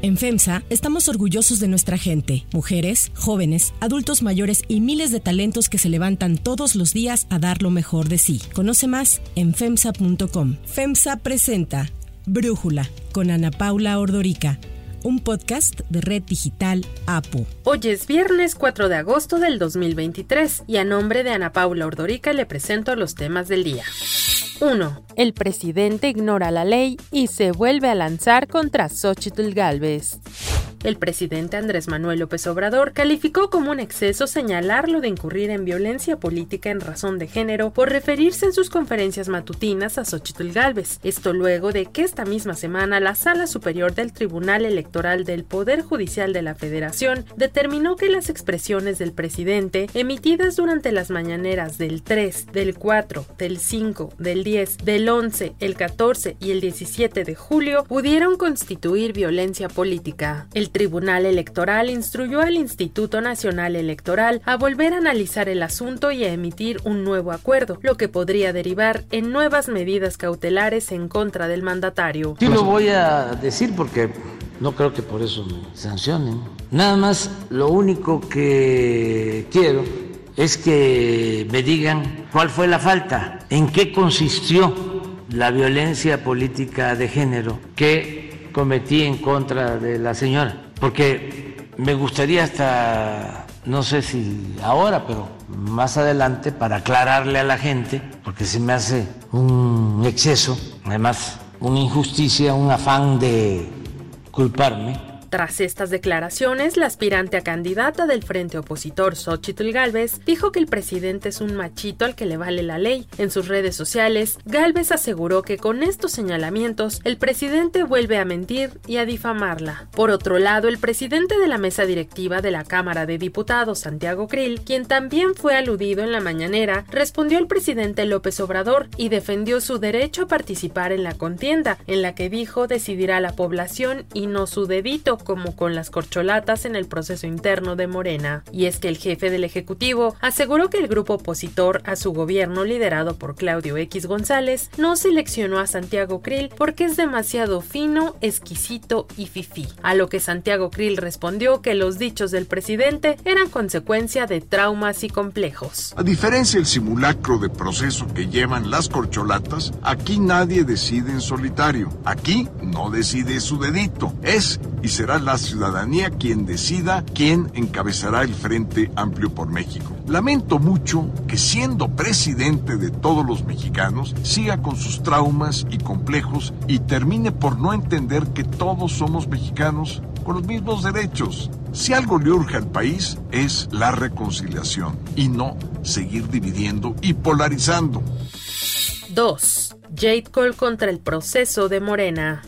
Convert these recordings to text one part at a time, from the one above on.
En FEMSA estamos orgullosos de nuestra gente, mujeres, jóvenes, adultos mayores y miles de talentos que se levantan todos los días a dar lo mejor de sí. Conoce más en FEMSA.com. FEMSA presenta Brújula con Ana Paula Ordorica un podcast de Red Digital APO. Hoy es viernes 4 de agosto del 2023 y a nombre de Ana Paula Ordorica le presento los temas del día. 1. El presidente ignora la ley y se vuelve a lanzar contra Xochitl Galvez. El presidente Andrés Manuel López Obrador calificó como un exceso señalarlo de incurrir en violencia política en razón de género por referirse en sus conferencias matutinas a Xochitl Gálvez. Esto luego de que esta misma semana la Sala Superior del Tribunal Electoral del Poder Judicial de la Federación determinó que las expresiones del presidente emitidas durante las mañaneras del 3, del 4, del 5, del 10, del 11, el 14 y el 17 de julio pudieron constituir violencia política. Tribunal Electoral instruyó al Instituto Nacional Electoral a volver a analizar el asunto y a emitir un nuevo acuerdo, lo que podría derivar en nuevas medidas cautelares en contra del mandatario. Sí lo voy a decir porque no creo que por eso me sancionen. Nada más lo único que quiero es que me digan cuál fue la falta, en qué consistió la violencia política de género que cometí en contra de la señora, porque me gustaría hasta, no sé si ahora, pero más adelante, para aclararle a la gente, porque se me hace un exceso, además una injusticia, un afán de culparme tras estas declaraciones, la aspirante a candidata del frente opositor Xochitl Galvez dijo que el presidente es un machito al que le vale la ley. En sus redes sociales, Galvez aseguró que con estos señalamientos el presidente vuelve a mentir y a difamarla. Por otro lado, el presidente de la mesa directiva de la Cámara de Diputados, Santiago Krill, quien también fue aludido en la mañanera, respondió al presidente López Obrador y defendió su derecho a participar en la contienda, en la que dijo decidirá la población y no su dedito como con las corcholatas en el proceso interno de Morena. Y es que el jefe del Ejecutivo aseguró que el grupo opositor a su gobierno liderado por Claudio X González no seleccionó a Santiago Krill porque es demasiado fino, exquisito y fifí. A lo que Santiago Krill respondió que los dichos del presidente eran consecuencia de traumas y complejos. A diferencia del simulacro de proceso que llevan las corcholatas, aquí nadie decide en solitario. Aquí no decide su dedito. Es y será la ciudadanía quien decida quién encabezará el Frente Amplio por México. Lamento mucho que siendo presidente de todos los mexicanos siga con sus traumas y complejos y termine por no entender que todos somos mexicanos con los mismos derechos. Si algo le urge al país es la reconciliación y no seguir dividiendo y polarizando. 2. Jade Cole contra el proceso de Morena.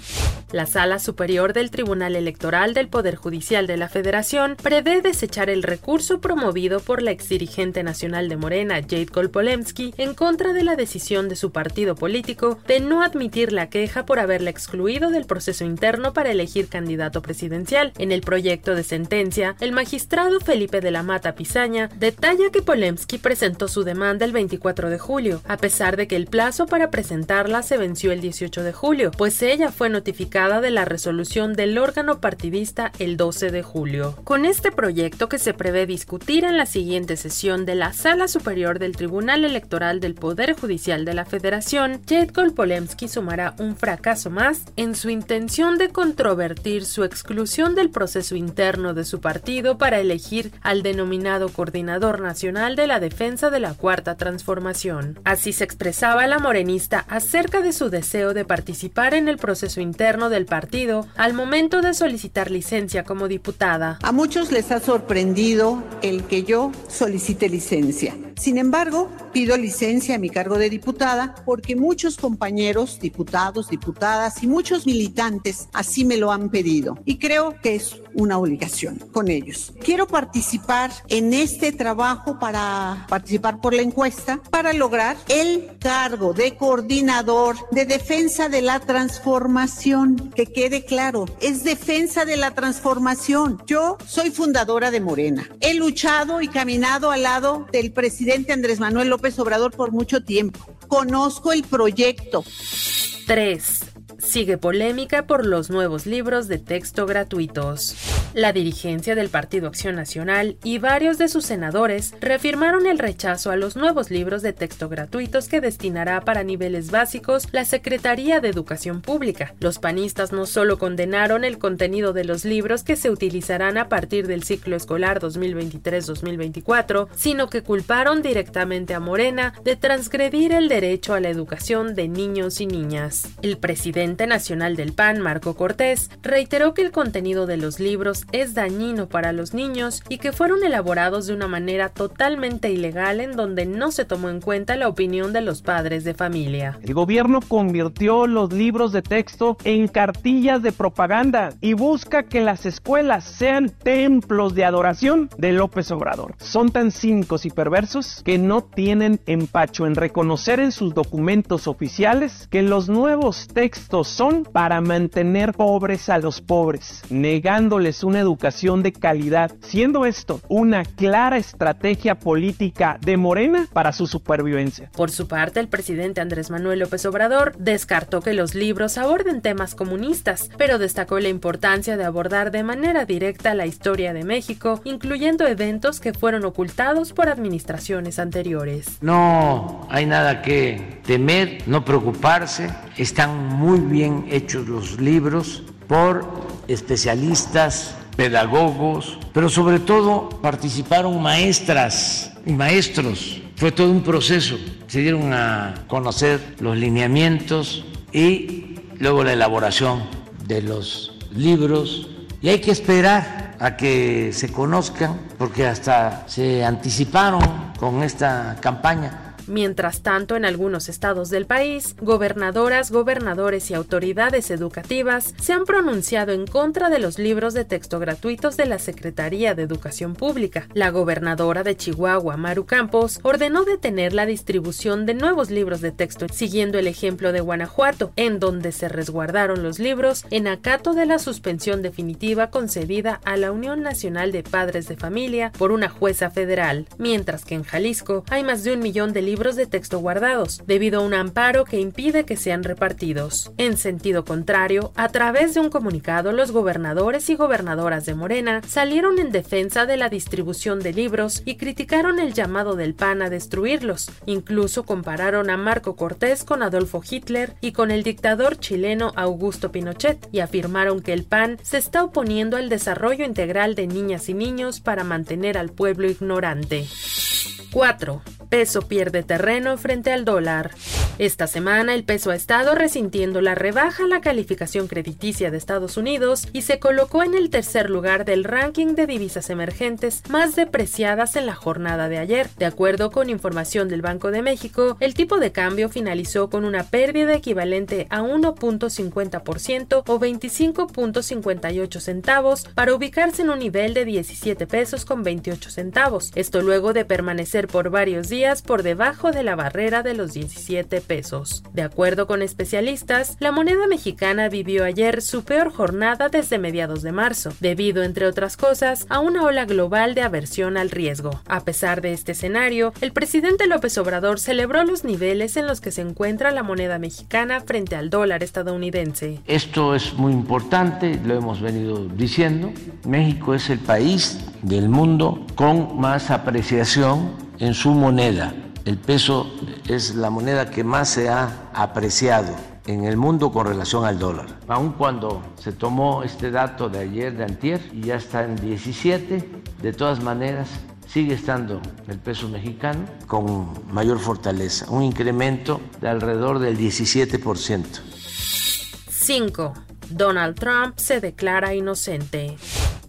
La Sala Superior del Tribunal Electoral del Poder Judicial de la Federación prevé desechar el recurso promovido por la exdirigente nacional de Morena, Jade Kolpolemsky, en contra de la decisión de su partido político de no admitir la queja por haberla excluido del proceso interno para elegir candidato presidencial. En el proyecto de sentencia, el magistrado Felipe de la Mata Pizaña detalla que Polemsky presentó su demanda el 24 de julio, a pesar de que el plazo para presentarla se venció el 18 de julio, pues ella fue notificada de la resolución del órgano partidista el 12 de julio. Con este proyecto que se prevé discutir en la siguiente sesión de la Sala Superior del Tribunal Electoral del Poder Judicial de la Federación, Jedkol Polemski sumará un fracaso más en su intención de controvertir su exclusión del proceso interno de su partido para elegir al denominado Coordinador Nacional de la Defensa de la Cuarta Transformación. Así se expresaba la morenista acerca de su deseo de participar en el proceso interno del partido al momento de solicitar licencia como diputada. A muchos les ha sorprendido el que yo solicite licencia. Sin embargo, pido licencia a mi cargo de diputada porque muchos compañeros, diputados, diputadas y muchos militantes así me lo han pedido y creo que es una obligación con ellos. Quiero participar en este trabajo para participar por la encuesta para lograr el cargo de coordinador de defensa de la transformación. Que quede claro, es defensa de la transformación. Yo soy fundadora de Morena. He luchado y caminado al lado del presidente Andrés Manuel López Obrador por mucho tiempo. Conozco el proyecto. 3. Sigue polémica por los nuevos libros de texto gratuitos. La dirigencia del Partido Acción Nacional y varios de sus senadores reafirmaron el rechazo a los nuevos libros de texto gratuitos que destinará para niveles básicos la Secretaría de Educación Pública. Los panistas no solo condenaron el contenido de los libros que se utilizarán a partir del ciclo escolar 2023-2024, sino que culparon directamente a Morena de transgredir el derecho a la educación de niños y niñas. El presidente nacional del PAN, Marco Cortés, reiteró que el contenido de los libros es dañino para los niños y que fueron elaborados de una manera totalmente ilegal en donde no se tomó en cuenta la opinión de los padres de familia. El gobierno convirtió los libros de texto en cartillas de propaganda y busca que las escuelas sean templos de adoración de López Obrador. Son tan cínicos y perversos que no tienen empacho en reconocer en sus documentos oficiales que los nuevos textos son para mantener pobres a los pobres, negándoles una educación de calidad, siendo esto una clara estrategia política de Morena para su supervivencia. Por su parte, el presidente Andrés Manuel López Obrador descartó que los libros aborden temas comunistas, pero destacó la importancia de abordar de manera directa la historia de México, incluyendo eventos que fueron ocultados por administraciones anteriores. No hay nada que temer, no preocuparse, están muy bien hechos los libros por especialistas, pedagogos, pero sobre todo participaron maestras y maestros. Fue todo un proceso. Se dieron a conocer los lineamientos y luego la elaboración de los libros. Y hay que esperar a que se conozcan porque hasta se anticiparon con esta campaña Mientras tanto, en algunos estados del país, gobernadoras, gobernadores y autoridades educativas se han pronunciado en contra de los libros de texto gratuitos de la Secretaría de Educación Pública. La gobernadora de Chihuahua, Maru Campos, ordenó detener la distribución de nuevos libros de texto, siguiendo el ejemplo de Guanajuato, en donde se resguardaron los libros en acato de la suspensión definitiva concedida a la Unión Nacional de Padres de Familia por una jueza federal, mientras que en Jalisco hay más de un millón de de texto guardados, debido a un amparo que impide que sean repartidos. En sentido contrario, a través de un comunicado, los gobernadores y gobernadoras de Morena salieron en defensa de la distribución de libros y criticaron el llamado del PAN a destruirlos. Incluso compararon a Marco Cortés con Adolfo Hitler y con el dictador chileno Augusto Pinochet y afirmaron que el PAN se está oponiendo al desarrollo integral de niñas y niños para mantener al pueblo ignorante. 4 peso pierde terreno frente al dólar. Esta semana el peso ha estado resintiendo la rebaja a la calificación crediticia de Estados Unidos y se colocó en el tercer lugar del ranking de divisas emergentes más depreciadas en la jornada de ayer. De acuerdo con información del Banco de México, el tipo de cambio finalizó con una pérdida equivalente a 1.50% o 25.58 centavos para ubicarse en un nivel de 17 pesos con 28 centavos. Esto luego de permanecer por varios días por debajo de la barrera de los 17 pesos. De acuerdo con especialistas, la moneda mexicana vivió ayer su peor jornada desde mediados de marzo, debido, entre otras cosas, a una ola global de aversión al riesgo. A pesar de este escenario, el presidente López Obrador celebró los niveles en los que se encuentra la moneda mexicana frente al dólar estadounidense. Esto es muy importante, lo hemos venido diciendo. México es el país del mundo con más apreciación en su moneda. El peso es la moneda que más se ha apreciado en el mundo con relación al dólar. Aun cuando se tomó este dato de ayer, de antier, y ya está en 17, de todas maneras sigue estando el peso mexicano con mayor fortaleza, un incremento de alrededor del 17%. 5. Donald Trump se declara inocente.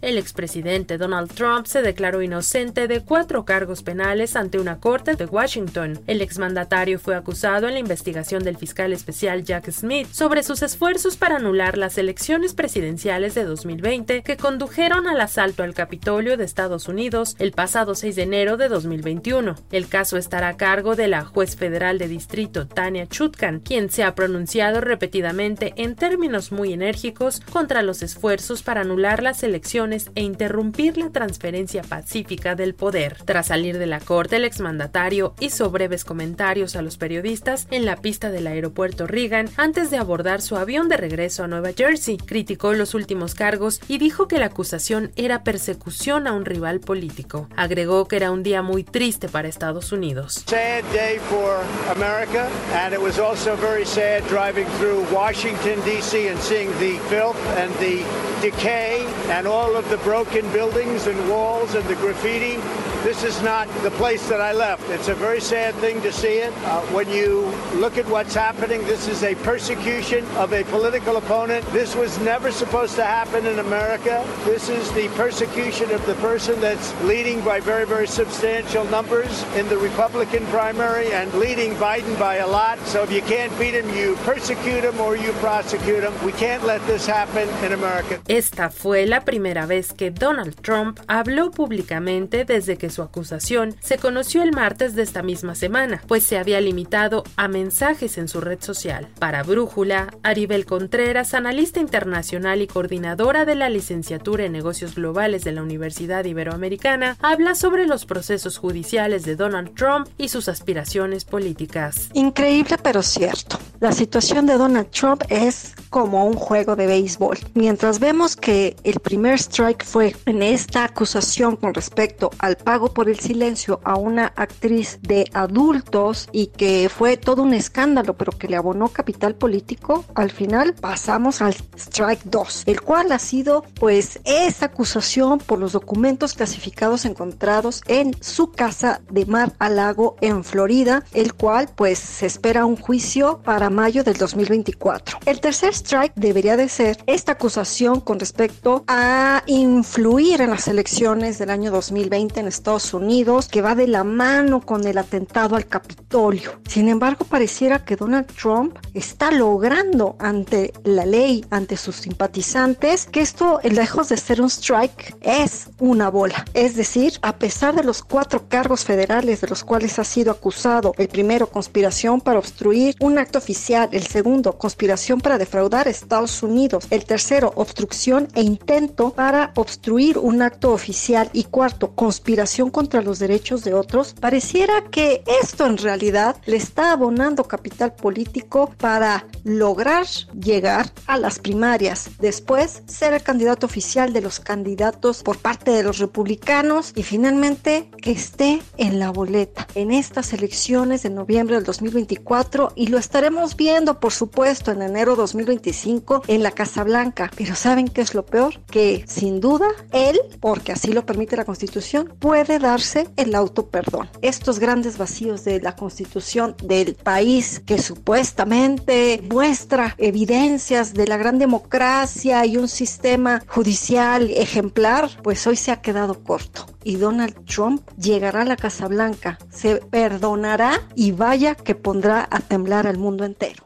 El expresidente Donald Trump se declaró inocente de cuatro cargos penales ante una corte de Washington. El exmandatario fue acusado en la investigación del fiscal especial Jack Smith sobre sus esfuerzos para anular las elecciones presidenciales de 2020 que condujeron al asalto al Capitolio de Estados Unidos el pasado 6 de enero de 2021. El caso estará a cargo de la juez federal de distrito Tania Chutkan, quien se ha pronunciado repetidamente en términos muy enérgicos contra los esfuerzos para anular las elecciones e interrumpir la transferencia pacífica del poder. Tras salir de la corte, el exmandatario hizo breves comentarios a los periodistas en la pista del aeropuerto Reagan antes de abordar su avión de regreso a Nueva Jersey. Criticó los últimos cargos y dijo que la acusación era persecución a un rival político. Agregó que era un día muy triste para Estados Unidos. Sad day for America, and it was also very sad driving through Washington, D.C., and seeing the filth and the decay and all of the broken buildings and walls and the graffiti. This is not the place that I left. It's a very sad thing to see it. Uh, when you look at what's happening, this is a persecution of a political opponent. This was never supposed to happen in America. This is the persecution of the person that's leading by very, very substantial numbers in the Republican primary and leading Biden by a lot. So if you can't beat him, you persecute him or you prosecute him. We can't let this happen in America. Esta fue la primera vez que Donald Trump habló públicamente desde que su acusación se conoció el martes de esta misma semana, pues se había limitado a mensajes en su red social. Para Brújula, Aribel Contreras, analista internacional y coordinadora de la licenciatura en negocios globales de la Universidad Iberoamericana, habla sobre los procesos judiciales de Donald Trump y sus aspiraciones políticas. Increíble pero cierto. La situación de Donald Trump es como un juego de béisbol. Mientras vemos que el primer strike fue en esta acusación con respecto al pago por el silencio a una actriz de adultos y que fue todo un escándalo, pero que le abonó capital político, al final pasamos al strike 2, el cual ha sido pues esa acusación por los documentos clasificados encontrados en su casa de Mar a Lago en Florida, el cual pues se espera un juicio para mayo del 2024. El tercer strike debería de ser esta acusación con respecto a influir en las elecciones del año 2020 en Estados Unidos, que va de la mano con el atentado al Capitolio. Sin embargo, pareciera que Donald Trump está logrando ante la ley, ante sus simpatizantes, que esto, lejos de ser un strike, es una bola. Es decir, a pesar de los cuatro cargos federales de los cuales ha sido acusado, el primero, conspiración para obstruir un acto oficial, el segundo, conspiración para defraudar a Estados Unidos, el tercero, obstrucción e intento para obstruir un acto oficial y cuarto, conspiración contra los derechos de otros, pareciera que esto en realidad le está abonando capital político para lograr llegar a las primarias, después ser el candidato oficial de los candidatos por parte de los republicanos y finalmente que esté en la boleta en estas elecciones de noviembre del 2024 y lo estaremos viendo por supuesto en enero 2025 en la Casa Blanca. Pero ¿saben qué es lo peor? Que sin duda él, porque así lo permite la Constitución, puede darse el auto perdón. Estos grandes vacíos de la Constitución del país que supuestamente muestra evidencias de la gran democracia y un sistema judicial ejemplar, pues hoy se ha quedado corto. Y Donald Trump llegará a la Casa Blanca, se perdonará y vaya que pondrá a temblar al mundo entero.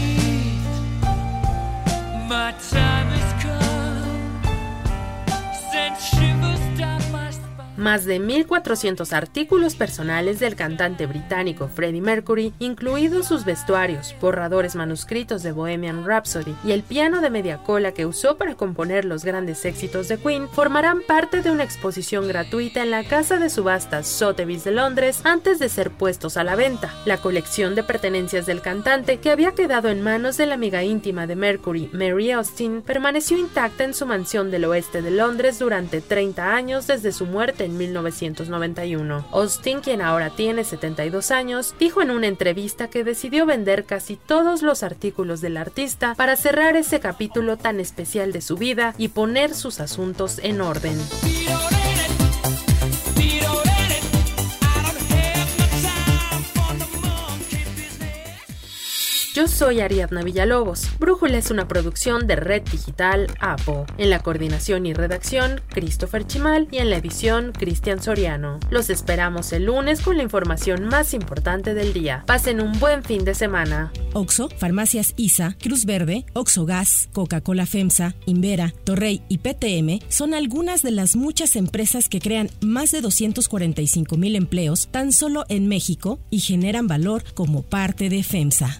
my time. Más de 1.400 artículos personales del cantante británico Freddie Mercury, incluidos sus vestuarios, borradores manuscritos de Bohemian Rhapsody y el piano de media cola que usó para componer los grandes éxitos de Queen, formarán parte de una exposición gratuita en la casa de subastas Sotheby's de Londres antes de ser puestos a la venta. La colección de pertenencias del cantante, que había quedado en manos de la amiga íntima de Mercury, Mary Austin, permaneció intacta en su mansión del oeste de Londres durante 30 años desde su muerte en 1991. Austin, quien ahora tiene 72 años, dijo en una entrevista que decidió vender casi todos los artículos del artista para cerrar ese capítulo tan especial de su vida y poner sus asuntos en orden. Yo soy Ariadna Villalobos. Brújula es una producción de Red Digital APO. En la coordinación y redacción, Christopher Chimal y en la edición, Cristian Soriano. Los esperamos el lunes con la información más importante del día. Pasen un buen fin de semana. Oxo, Farmacias ISA, Cruz Verde, Oxo Gas, Coca-Cola FEMSA, Invera, Torrey y PTM son algunas de las muchas empresas que crean más de 245 mil empleos tan solo en México y generan valor como parte de FEMSA.